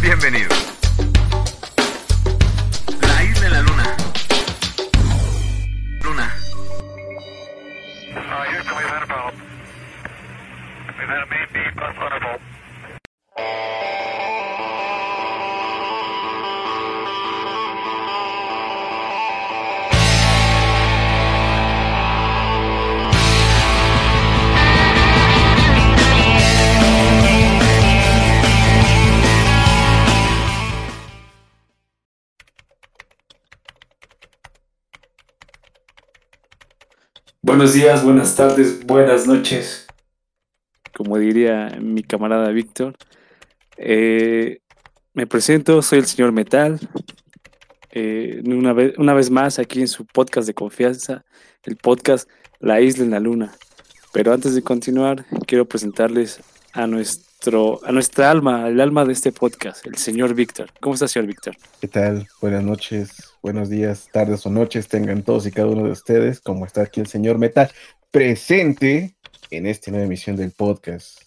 Bienvenidos. Buenos días, buenas tardes, buenas noches. Como diría mi camarada Víctor. Eh, me presento, soy el señor Metal. Eh, una, vez, una vez más aquí en su podcast de confianza, el podcast La Isla en la Luna. Pero antes de continuar, quiero presentarles a nuestro, a nuestra alma, el alma de este podcast, el señor Víctor. ¿Cómo está, señor Víctor? ¿Qué tal? Buenas noches, buenos días, tardes o noches tengan todos y cada uno de ustedes. Como está aquí el señor Metal, presente en esta nueva emisión del podcast.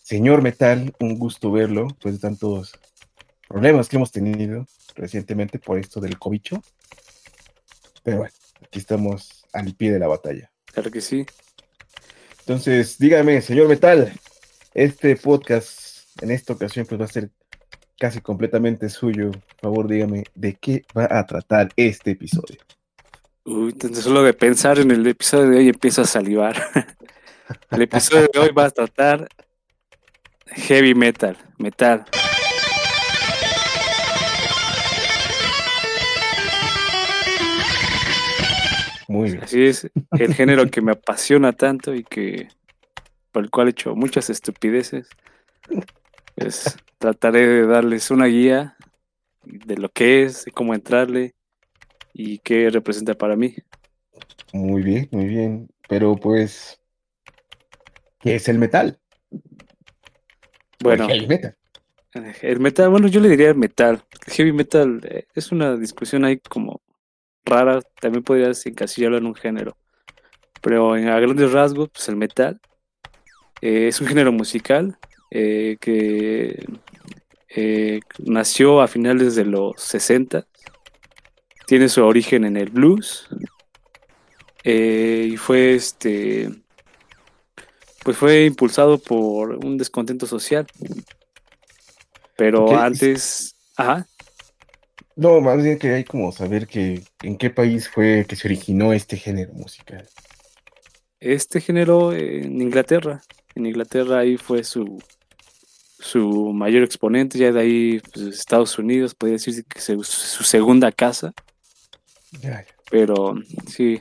Señor Metal, un gusto verlo, pues de tantos problemas que hemos tenido recientemente por esto del cobicho. Pero bueno, aquí estamos al pie de la batalla. Claro que sí. Entonces, dígame, señor Metal, este podcast en esta ocasión pues va a ser casi completamente suyo. Por favor, dígame, ¿de qué va a tratar este episodio? Uy, entonces solo de pensar en el episodio de hoy empiezo a salivar. el episodio de hoy va a tratar heavy metal, metal. Muy bien. Así es, el género que me apasiona tanto y que por el cual he hecho muchas estupideces. Pues trataré de darles una guía de lo que es, de cómo entrarle y qué representa para mí. Muy bien, muy bien. Pero pues, ¿qué es el metal? Bueno, ¿O el metal? el metal, bueno, yo le diría metal. Heavy metal eh, es una discusión ahí como rara, también podrías encasillarlo en un género. Pero en, a grandes rasgos, pues el metal eh, es un género musical eh, que eh, nació a finales de los 60. Tiene su origen en el blues. y fue este. Pues fue impulsado por un descontento social. Pero antes. Ajá. No, más bien que hay como saber que en qué país fue que se originó este género musical. Este género en Inglaterra. En Inglaterra ahí fue su, su mayor exponente. Ya de ahí, pues, Estados Unidos, podría decir que se- su segunda casa. Pero sí,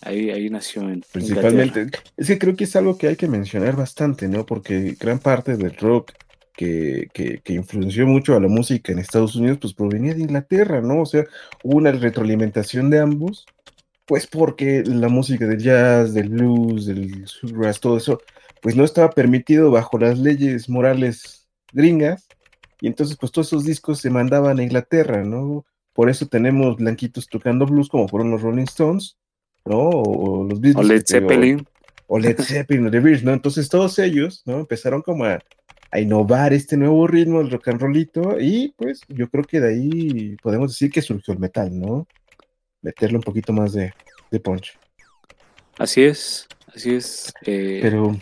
ahí, ahí nació en Inglaterra. Principalmente, es que creo que es algo que hay que mencionar bastante, ¿no? Porque gran parte del rock que, que, que influenció mucho a la música en Estados Unidos, pues provenía de Inglaterra, ¿no? O sea, hubo una retroalimentación de ambos, pues porque la música del jazz, del blues, del bluegrass, todo eso, pues no estaba permitido bajo las leyes morales gringas, y entonces pues todos esos discos se mandaban a Inglaterra, ¿no? Por eso tenemos blanquitos tocando blues como fueron los Rolling Stones, ¿no? O, o los O Beatles. Led que te digo, Zeppelin. o Led Zeppelin o The Beatles, ¿no? Entonces todos ellos, ¿no? Empezaron como a, a innovar este nuevo ritmo, el rock and rollito, y pues yo creo que de ahí podemos decir que surgió el metal, ¿no? Meterle un poquito más de, de punch. Así es, así es. eh, Pero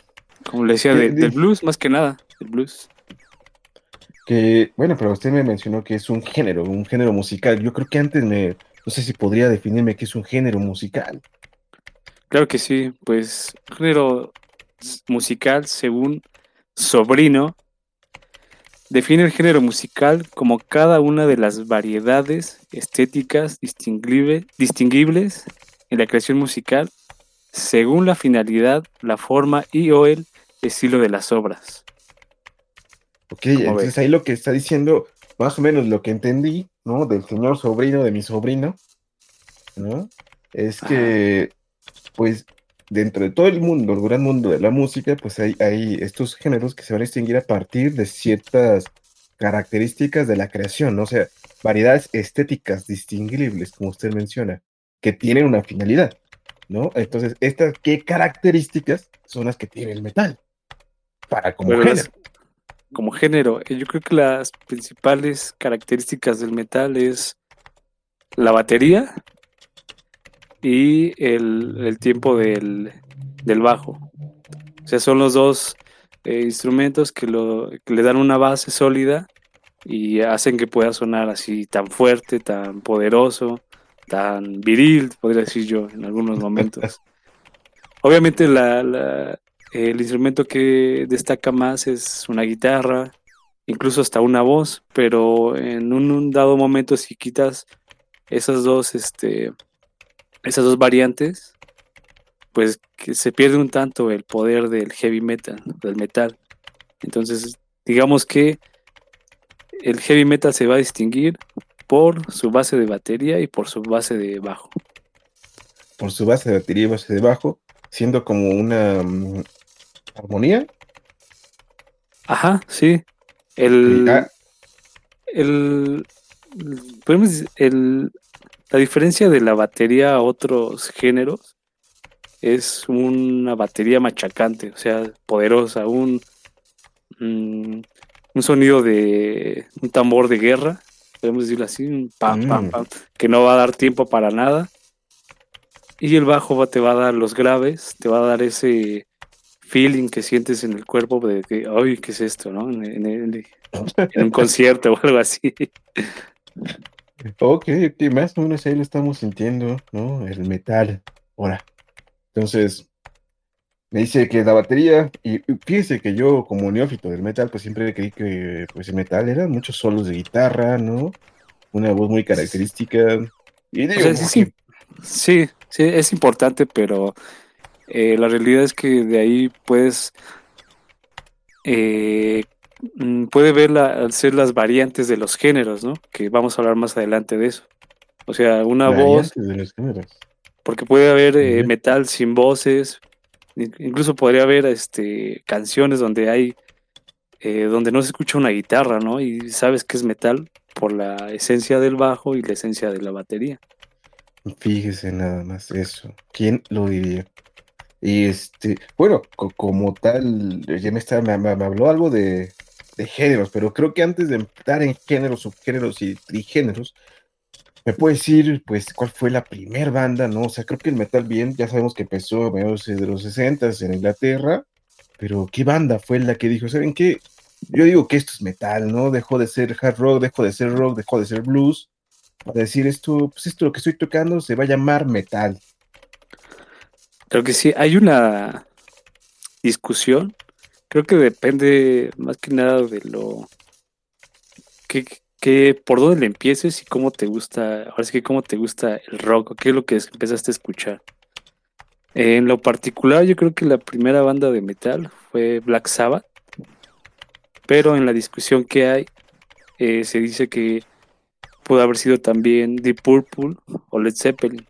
como le decía, ¿qué de- del blues más que nada. Del blues. que, bueno, pero usted me mencionó que es un género, un género musical. Yo creo que antes me, no sé si podría definirme qué es un género musical. Claro que sí, pues género musical según Sobrino define el género musical como cada una de las variedades estéticas distinguible- distinguibles en la creación musical según la finalidad, la forma y o el estilo de las obras. Ok, ¿Cómo entonces ves? ahí lo que está diciendo, más o menos lo que entendí, ¿no? Del señor sobrino de mi sobrino, ¿no? Es que, pues, dentro de todo el mundo, el gran mundo de la música, pues hay, hay estos géneros que se van a distinguir a partir de ciertas características de la creación, ¿no? O sea, variedades estéticas distinguibles, como usted menciona, que tienen una finalidad, ¿no? Entonces, estas, ¿qué características son las que tiene el metal? Para como Pero las- género. como género, eh, yo creo que las principales características del metal es la batería y el, el tiempo del, del bajo. O sea, son los dos eh, instrumentos que, lo, que le dan una base sólida y hacen que pueda sonar así tan fuerte, tan poderoso, tan viril, podría decir yo, en algunos momentos. Obviamente la, la- el instrumento que destaca más es una guitarra, incluso hasta una voz, pero en un, dado momento si quitas esas dos, este, esas dos variantes, pues que se pierde un tanto el poder del heavy metal, del metal. Entonces, digamos que el heavy metal se va a distinguir por su base de batería y por su base de bajo. Por su base de batería y base de bajo, siendo como una mm, armonía. Ajá, sí. El, Ah, el, podemos decir, el- la diferencia de la batería a otros géneros es una batería machacante, o sea, poderosa, un, mm, un sonido de un tambor de guerra, podemos decirlo así, un pam, pam, Mm. pam, que no va a dar tiempo para nada. Y el bajo te va a dar los graves, te va a dar ese feeling que sientes en el cuerpo de que, ay, ¿qué es esto? ¿no? En, en- en- en un concierto o algo así. Ok, ok, más o menos ahí lo estamos sintiendo, ¿no? El metal. Ahora. Entonces, me dice que la batería, y fíjese que yo como neófito del metal, pues siempre creí que pues el metal eran muchos solos de guitarra, ¿no? Una voz muy característica. Y digo, sea, sí, sí. Sí, sí, es importante, pero eh, la realidad es que de ahí puedes eh, mm, puede ver la, ser las variantes de los géneros, ¿no? Que vamos a hablar más adelante de eso. O sea, una voz, de los géneros. porque puede haber eh, metal sin voces, in- incluso podría haber este canciones donde hay donde no se escucha una guitarra, ¿no? Y sabes que es metal por la esencia del bajo y la esencia de la batería. Fíjese nada más eso. ¿Quién lo diría? Y este, bueno, co- como tal, ya me, está, me habló algo de, de géneros, pero creo que antes de entrar en géneros, subgéneros y trigéneros, me puede decir, pues, cuál fue la primer banda, ¿no? O sea, creo que el metal bien, ya sabemos que empezó a mediados de los 60 en Inglaterra, pero ¿qué banda fue la que dijo, ¿saben qué? Yo digo que esto es metal, ¿no? Dejó de ser hard rock, dejó de ser rock, dejó de ser blues, para decir esto, pues esto lo que estoy tocando se va a llamar metal. Creo que sí, hay una discusión. Creo que depende más que nada de lo que, por dónde le empieces y cómo te gusta, ahora sí que cómo te gusta el rock, qué es lo que empezaste a escuchar. En lo particular, yo creo que la primera banda de metal fue Black Sabbath, pero en la discusión que hay, eh, se dice que pudo haber sido también Deep Purple o Led Zeppelin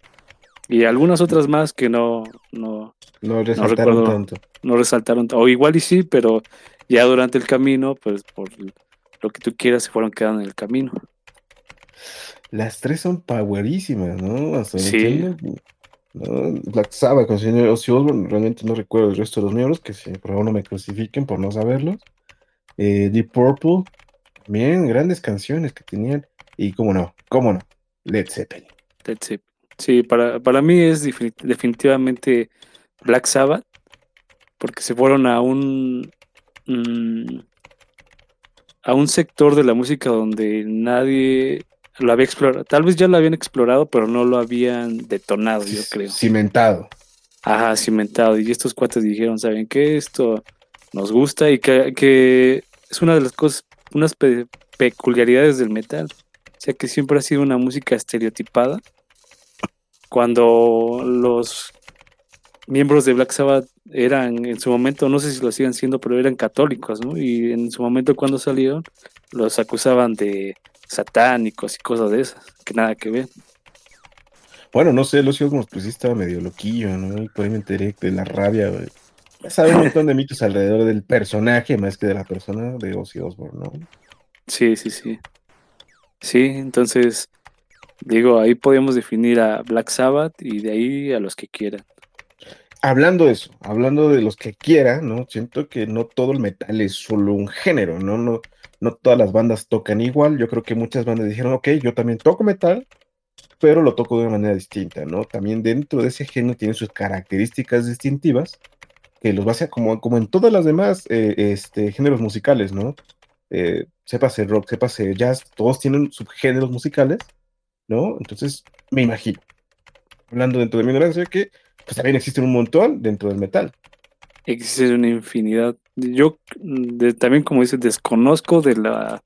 y algunas otras más que no, no, No resaltaron recuerdo. tanto. no resaltaron, o igual y sí, pero ya durante el camino, pues por lo que tú quieras, se fueron quedando en el camino. Las tres son powerísimas, ¿no? Hasta Sí. ¿no? Black Sabbath con el señor Ozzy Osbourne, realmente no recuerdo el resto de los miembros, que si por favor no me crucifiquen por no saberlos. Eh, Deep Purple, también grandes canciones que tenían. Y cómo no, cómo no, Led Zeppelin. Led Zeppelin. Sí, para, para mí es defini- definitivamente Black Sabbath, porque se fueron a un mm, a un sector de la música donde nadie lo había explorado. Tal vez ya lo habían explorado, pero no lo habían detonado, yo creo. Cimentado. Ajá, cimentado. Y estos cuates dijeron, ¿saben qué? Esto nos gusta y que, que es una de las cosas, unas pe- peculiaridades del metal. O sea, que siempre ha sido una música estereotipada. Cuando los miembros de Black Sabbath eran, en su momento, no sé si lo siguen siendo, pero eran católicos, ¿no? Y en su momento cuando salieron, los acusaban de satánicos y cosas de esas, que nada que ver. Bueno, no sé, los Osbourne pues sí estaba medio loquillo, ¿no? Y por ahí me enteré de la rabia, güey. Ya sabes, un montón de mitos alrededor del personaje más que de la persona de Ozzy Osbourne, ¿no? Sí, sí, sí. Sí, entonces, digo, ahí podemos definir a Black Sabbath y de ahí a los que quieran. hablando de eso, hablando de los que quieran, ¿no? Siento que no todo el metal es solo un género, ¿no? No, no todas las bandas tocan igual. Yo creo que muchas bandas dijeron, ok, yo también toco metal, pero lo toco de una manera distinta, ¿no? También dentro de ese género tiene sus características distintivas que los va a hacer como, como en todas las demás eh, este, géneros musicales, ¿no? Eh, el rock, el jazz, todos tienen subgéneros musicales, ¿no? Entonces, me imagino, hablando dentro de mi ignorancia, que pues también existen un montón dentro del metal. Existe una infinidad. Yo también, como dices, desconozco de la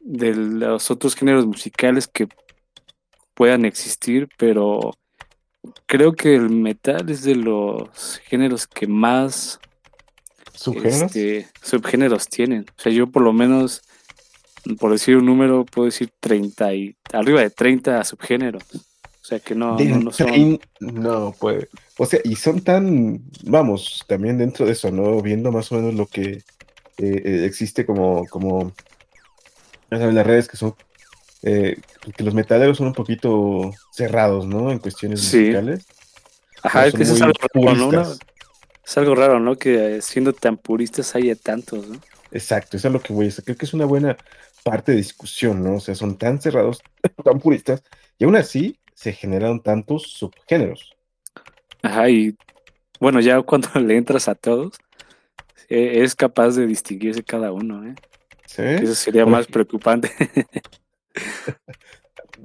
de los otros géneros musicales que puedan existir, pero creo que el metal es de los géneros que más subgéneros, este, subgéneros tienen. O sea, yo por lo menos, por decir un número, puedo decir 30 y arriba de 30 subgéneros. O sea que no, no, son. No, puede. O sea, y son tan, vamos, también dentro de eso, ¿no? Viendo más o menos lo que eh, eh, existe como, como, las redes que son, eh, que los metaleros son un poquito cerrados, ¿no? En cuestiones musicales. Ajá, es que eso es algo raro, ¿no? Es algo raro, ¿no? Que siendo tan puristas haya tantos, ¿no? Exacto, eso es lo que voy a decir. Creo que es una buena parte de discusión, ¿no? O sea, son tan cerrados, tan puristas, y aún así se generan tantos subgéneros. Ajá, y bueno, ya cuando le entras a todos, e, es capaz de distinguirse cada uno, ¿eh? Sí. Eso sería más preocupante.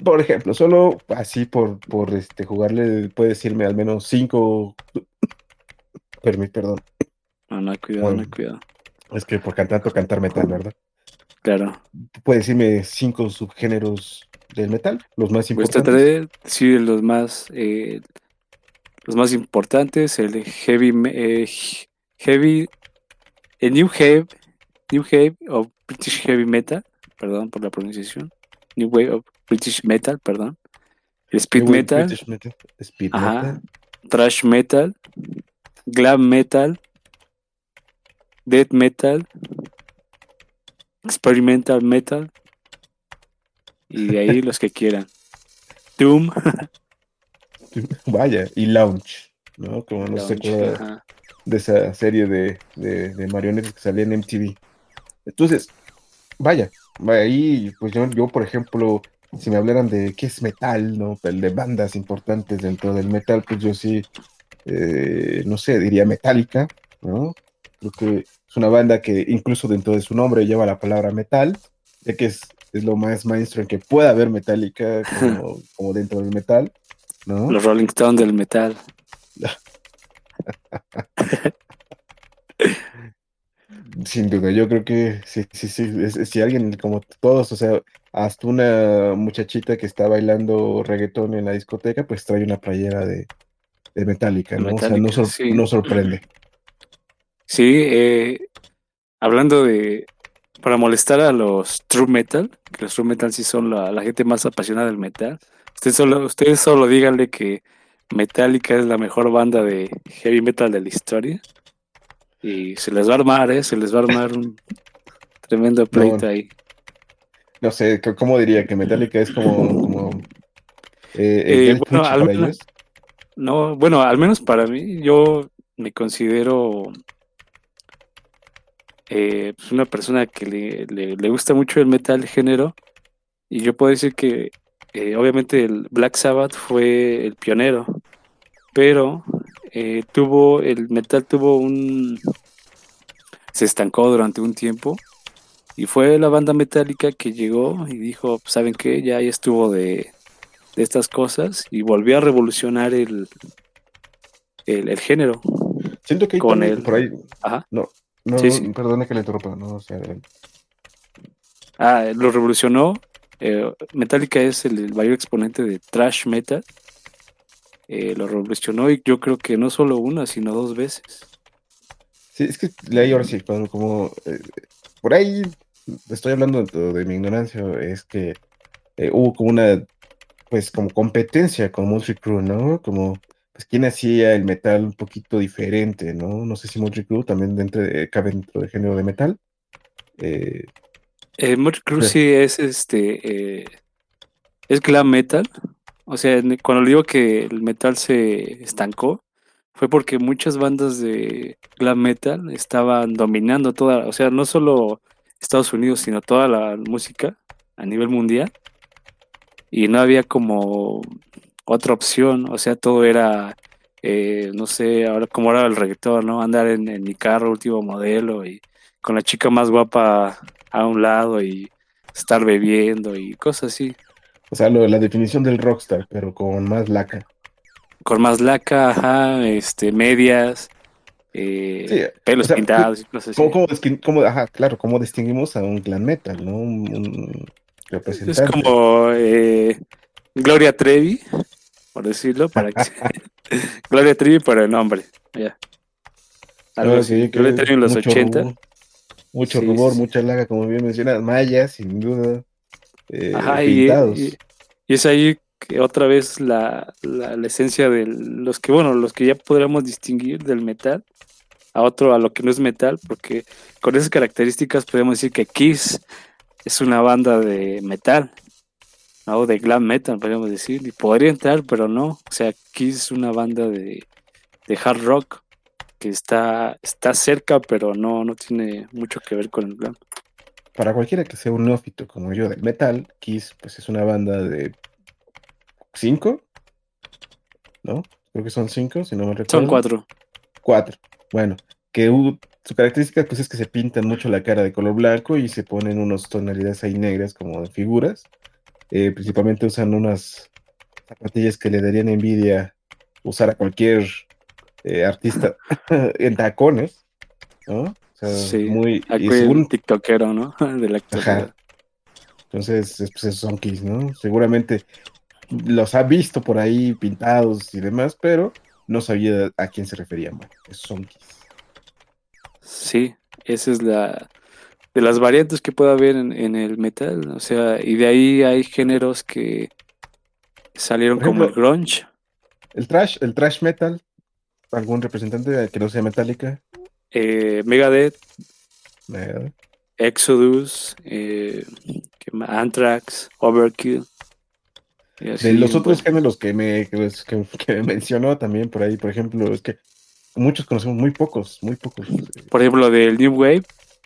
por ejemplo, solo así por, por este jugarle, puede decirme al menos cinco. perdón. No, no, cuidado, no, cuidado. Es que por cantar, cantar metal, ¿verdad? Claro. Puede decirme cinco subgéneros del metal, los más pues importantes. sí, los más, eh, los más importantes, el heavy, eh, heavy, el new heavy, new heavy o British heavy metal, perdón por la pronunciación, new wave of British metal, perdón, el speed metal, speed metal, thrash metal, glam metal, death metal, experimental metal, y de ahí los que quieran. Doom. Vaya, y Launch, ¿no? Como no se acuerda de esa serie de, de, marionetas que salía en MTV. Entonces, vaya, vaya ahí, pues yo, yo, por ejemplo, si me hablaran de qué es metal, ¿no? De bandas importantes dentro del metal, pues yo sí, eh, no sé, diría Metallica, ¿no? Creo que es una banda que incluso dentro de su nombre lleva la palabra metal, ya que es es lo más mainstream que pueda haber Metallica como, dentro del metal, ¿no? Los Rolling Stones del metal. Sin duda, yo creo que sí, sí, sí, si alguien como todos, o sea, hasta una muchachita que está bailando reggaetón en la discoteca, pues trae una playera de, de Metallica, ¿no? o sea, no, sorprende. Sí, eh, hablando de, para molestar a los true metal, que los true metal sí son la, gente más apasionada del metal. Ustedes solo, ustedes solo díganle que Metallica es la mejor banda de heavy metal de la historia. Y se les va a armar, ¿eh? Se les va a armar un tremendo pleito ahí. No sé, ¿cómo diría? Que Metallica es como... Eh, eh, bueno, no, bueno, al menos para mí, yo me considero eh, pues una persona que le, gusta mucho el metal género y yo puedo decir que eh, obviamente el Black Sabbath fue el pionero, pero eh, tuvo el metal tuvo un se estancó durante un tiempo y fue la banda metálica que llegó y dijo, ¿saben qué? Ya, ya estuvo de, estas cosas y volvió a revolucionar el, el, género. Siento que con el, por ahí, no, no, perdone que le interrumpa, no, Ah, lo revolucionó. Eh, Metallica es el, mayor exponente de trash metal. Eh, lo revolucionó y yo creo que no solo una, sino dos veces. Sí, es que leí ahora sí, como, eh, por ahí estoy hablando de, mi ignorancia, es que hubo como una, pues como competencia con Crue, ¿no? Como pues quién hacía el metal un poquito diferente, ¿no? No sé si Motley Crue también dentro de, cabe dentro del género de metal. Eh, eh Crue sí es este eh, es glam metal. O sea, cuando le digo que el metal se estancó, fue porque muchas bandas de glam metal estaban dominando toda, o sea, no solo Estados Unidos, sino toda la música a nivel mundial. Y no había como otra opción, o sea, todo era, eh, no sé, ahora como era el reggaetón, ¿no? Andar en, en mi carro último modelo y con la chica más guapa a un lado y estar bebiendo y cosas así. O sea, lo- la definición del rockstar, pero con más laca. Con más laca, ajá, este, medias, eh, Sí, pelos o sea, pintados y cosas así. ¿Cómo, cómo distin- cómo- ajá, claro, ¿cómo distinguimos a un clan metal, no? Un, un Es representante. como eh, Gloria Trevi, por decirlo, para que Gloria Trevi, pero en hombre, ya. Algo sí, Gloria Trevi en los mucho 80. rubor, mucho Sí, sí. mucha laga, como bien mencionas, mayas, sin duda, eh, Ajá, y- y es ahí que otra vez la, la, la esencia de los que, bueno, los que ya podríamos distinguir del metal a otro, a lo que no es metal, porque con esas características podemos decir que Kiss es una banda de metal, ¿no? De glam metal, podríamos decir, y podría entrar, pero no, o sea, Kiss es una banda de, de hard rock que está, está cerca, pero no, no tiene mucho que ver con el glam. Para cualquiera que sea un neófito como yo del metal, Kiss pues es una banda de cinco, ¿no? Creo que son cinco, si no me recuerdo. Son cuatro. Cuatro. Bueno, que su característica pues es que se pintan mucho la cara de color blanco y se ponen unas tonalidades ahí negras como de figuras. Eh, principalmente usan unas zapatillas que le darían envidia usar a cualquier eh, artista en tacones, ¿no? O sea, Sí, muy... y según- tiktokero, ¿no? De la actualidad. Entonces, es- pues esos son Kiss, ¿no? Seguramente los ha visto por ahí pintados y demás, pero no sabía a quién se referían. Bueno, esos son Kiss. Sí, esa es la de las variantes que puede haber en, en el metal, o sea, y de ahí hay géneros que salieron como el grunge, El trash, el trash metal, algún representante que no sea metálica. eh, Megadeth, Eh, Exodus, eh. Anthrax, Overkill. así, De los otros géneros que me, que, mencionó también por ahí, por ejemplo, es que muchos conocemos muy pocos, muy pocos. por ejemplo, del New Wave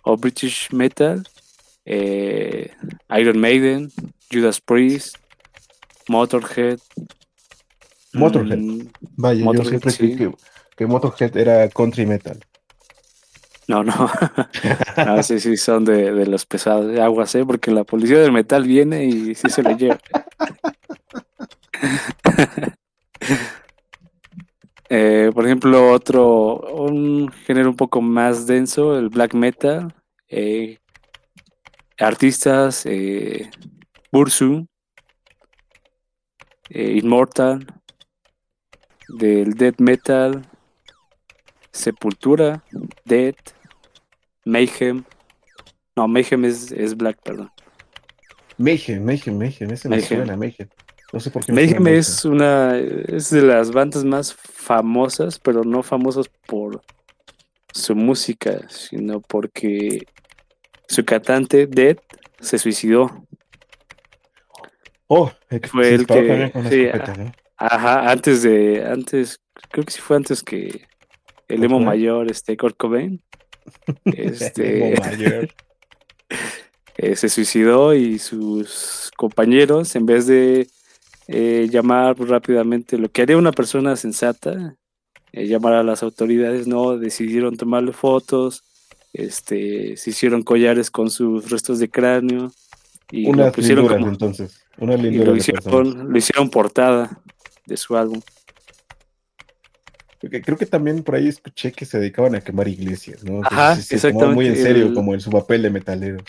o British Metal, eh, Iron Maiden, Judas Priest, Motorhead. Motorhead. mm, Vaya, yo Motorhead, siempre sí. que, que Motorhead era country metal. No, no. no, sí, sí, son de, de los pesados. Aguas, ¿eh? Porque la policía del metal viene y sí se lo lleva. Eh, por ejemplo, otro, un género un poco más denso, el black metal. Eh, artistas, eh, Bursu, eh, Immortal, del death metal, Sepultura, Dead, Mayhem. No, Mayhem es, es black, perdón. Mayhem, Mayhem, Mayhem, ese me Mayhem. suena, Mayhem. No sé por qué me Mayhem es una es de las bandas más famosas, pero no famosas por su música, sino porque su cantante Dead se suicidó. Oh, el que Fue el que- con sí, escopeta, ¿no? Ajá, antes de antes creo que sí fue antes que el emo mayor este Kurt Cobain este Emo mayor. eh, se suicidó y sus compañeros, en vez de eh, llamar rápidamente lo que haría una persona sensata, eh, llamar a las autoridades, no, decidieron tomarle fotos, este, se hicieron collares con sus restos de cráneo y lo pusieron linduras, como, entonces. Una y lo hicieron, lo hicieron portada de su álbum. Creo que también por ahí escuché que se dedicaban a quemar iglesias, ¿no? Ajá, sí se tomaban muy en exactamente, serio el- como en su papel de metaleros.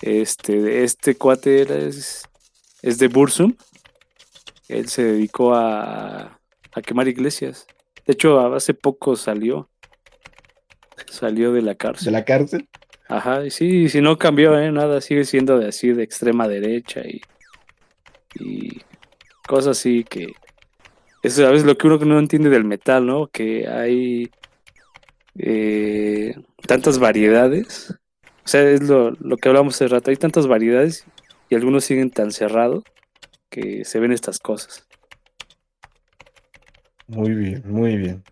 Este, este cuate era, es, es de Bursum. Él se dedicó a, a quemar iglesias. De hecho, hace poco salió. Salió de la De cárcel. la cárcel. Ajá, y sí, si no cambió, ¿eh? Nada, sigue siendo de así, de extrema derecha y, y cosas así que... Eso a veces lo que uno no entiende del metal, ¿no? Que hay eh, tantas variedades. O sea, es lo, lo que hablamos hace rato. Hay tantas variedades y algunos siguen tan cerrados que se ven estas cosas. Muy bien, muy bien.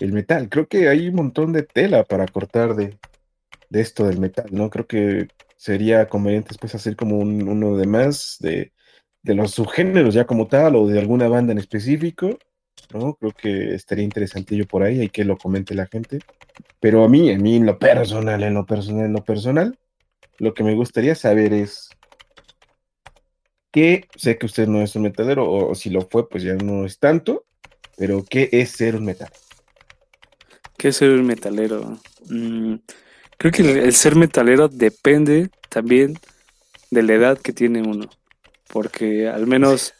El metal. Creo que hay un montón de tela para cortar de, esto del metal, ¿no? Creo que sería conveniente después hacer como un, uno de más de, de los subgéneros ya como tal o de alguna banda en específico, ¿no? Creo que estaría interesantillo por ahí, hay que lo comente la gente. Pero a mí, a mí en lo personal, en lo personal, en lo personal, lo que me gustaría saber es que sé que usted no es un metalero, o, si lo fue, pues ya no es tanto, pero ¿qué es ser un metalero? ¿Qué ser un metalero? Mm, creo que el, ser metalero depende también de la edad que tiene uno, porque al menos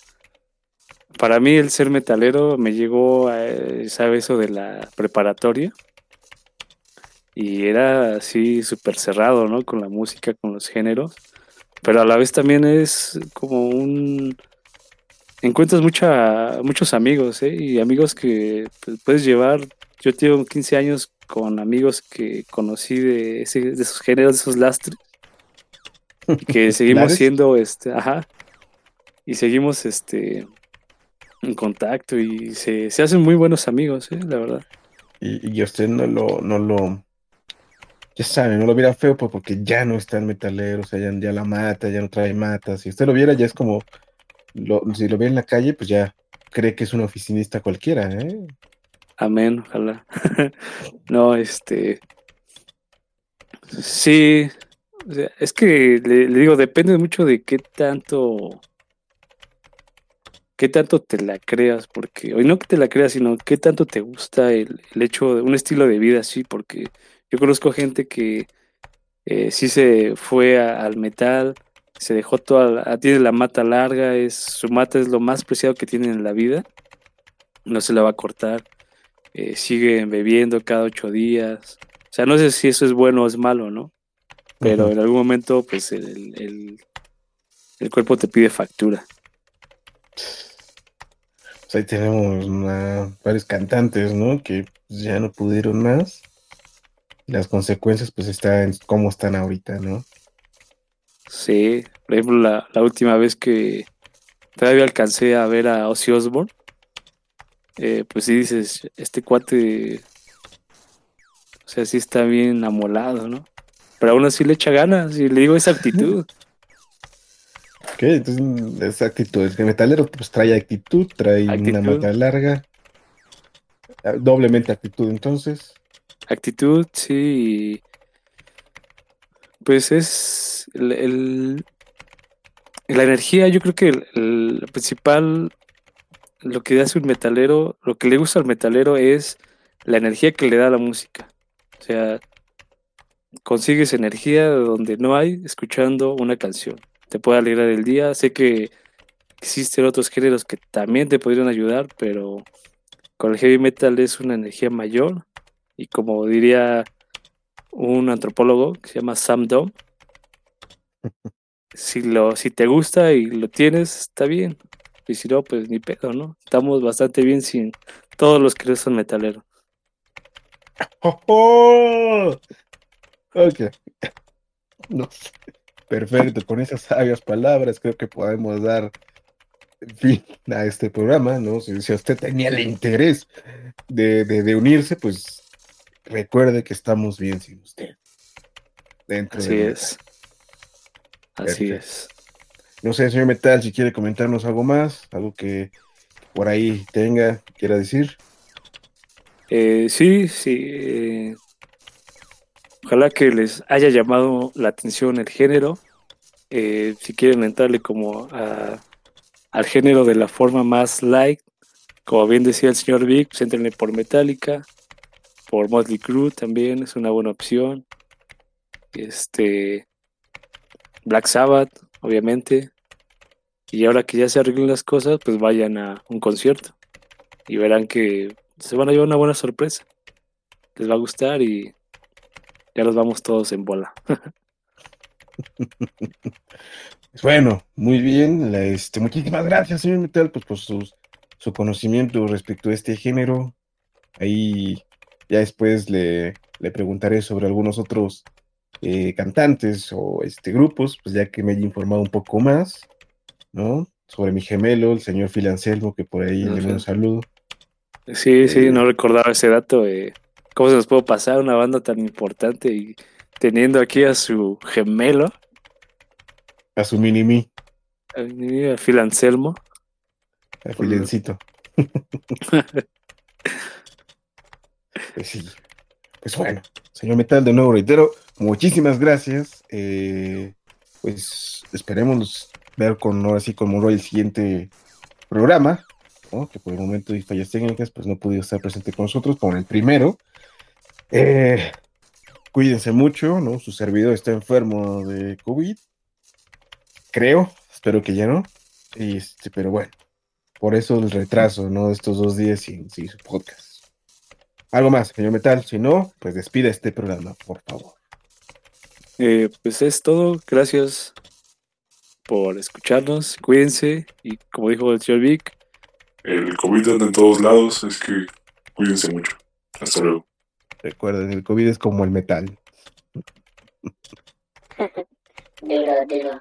para mí el ser metalero me llegó a, eh, ¿sabe eso de la preparatoria? Y era así súper cerrado, ¿no? Con la música, con los géneros. Pero a la vez también es como un... Encuentras mucha, muchos amigos, ¿eh? Y amigos que pues, puedes llevar... Yo tengo 15 años con amigos que conocí de, ese, de esos géneros, de esos lastres. Y que seguimos ¿Lares? siendo, este, ajá. Y seguimos, este, en contacto y se, se hacen muy buenos amigos, ¿eh? La verdad. Y, y usted no lo, no lo, ya sabe, no lo viera feo pues, porque ya no está el metalero, o sea, ya, ya la mata, ya no trae mata. Si usted lo viera, ya es como, si lo ve en la calle, pues ya cree que es un oficinista cualquiera, ¿eh? Amén, ojalá. no, este. Sí. es que le, digo, depende mucho de qué tanto. qué tanto te la creas, porque. O no que te la creas, sino qué tanto te gusta el, el hecho de un estilo de vida así, porque yo conozco gente que eh, sí se fue al metal, se dejó toda. la- tiene la mata larga, es, su mata es lo más preciado que tiene en la vida. No se la va a cortar eh, siguen bebiendo cada ocho días. O sea, no sé si eso es bueno o es malo, ¿no? Pero en algún momento, pues el, el- el cuerpo te pide factura. Pues ahí tenemos una- varios cantantes, ¿no? Que ya no pudieron más. Las consecuencias, pues, están en cómo están ahorita, ¿no? Sí, por ejemplo, la, la última vez que todavía alcancé a ver a Ozzy Osbourne, eh, pues sí dices, este cuate, o sea, sí está bien amolado, ¿no? Pero aún así le echa ganas y le digo esa actitud. Ok, entonces, esa actitud, el metalero, pues, trae actitud, trae una mata larga. Ah, Doblemente actitud, entonces. Actitud, sí. Pues es el, la energía, yo creo que el, principal, lo que hace un metalero, lo que le gusta al metalero es la energía que le da la música. O sea, consigues energía de donde no hay escuchando una canción. Te puede alegrar el día. Sé que existen otros géneros que también te podrían ayudar, pero con el heavy metal es una energía mayor. Y como diría un antropólogo que se llama Sam Dom, si, lo, si te gusta y lo tienes, está bien. Y si no, pues ni pedo, ¿no? Estamos bastante bien sin todos los que son metaleros. ¡Oh, oh! Ok. No sé. Perfecto, con esas sabias palabras creo que podemos dar fin a este programa, ¿no? Si, si usted tenía el interés de, de- de unirse, pues recuerde que estamos bien sin usted. Dentro Así es. Así Perfecto. es. No sé, señor Metal, si quiere comentarnos algo más, algo que por ahí tenga, quiera decir. Eh, sí, sí. eh, ojalá que les haya llamado la atención el género. Eh, si quieren entrarle como a- al género de la forma más light, como bien decía el señor Vic, pues entrenle por Metallica, por Motley Crue también es una buena opción. Este Black Sabbath, obviamente. Y ahora que ya se arreglen las cosas, pues vayan a un concierto y verán que se van a llevar una buena sorpresa. Les va a gustar y ya los vamos todos en bola. Pues Bueno, muy bien. este, muchísimas gracias, señor Metal, pues por sus- su conocimiento respecto a este género. Ahí ya después le, le preguntaré sobre algunos otros eh, cantantes o este, grupos, pues ya que me haya informado un poco más, ¿no? Sobre mi gemelo, el señor Phil Anselmo, que por ahí le mando un saludo. Sí, sí, Eh, no recordaba ese dato. eh. ¿Cómo se nos puede pasar una banda tan importante y teniendo aquí a su gemelo, A su mini-mi, a Phil Anselmo? a Filencito. pues sí. Pues bueno, señor Metal, de nuevo reitero, muchísimas gracias. Eh, pues esperemos ver con ahora sí con Monroy el siguiente programa, ¿no? que por el momento y fallas técnicas, pues no pudo estar presente con nosotros, como en el primero. Eh, cuídense mucho, ¿no? Su servidor está enfermo de COVID. Creo, espero que ya no. Este, pero bueno, por eso el retraso, ¿no? De estos dos días sin, sin su podcast. Algo más, señor Metal. Si no, pues despida este programa, por favor. Eh, pues es todo. Gracias por escucharnos. Cuídense. Y como dijo el señor Vic, El COVID anda en todos lados, es que cuídense mucho. Hasta luego. Recuerden, el COVID es como el metal. Duro, duro.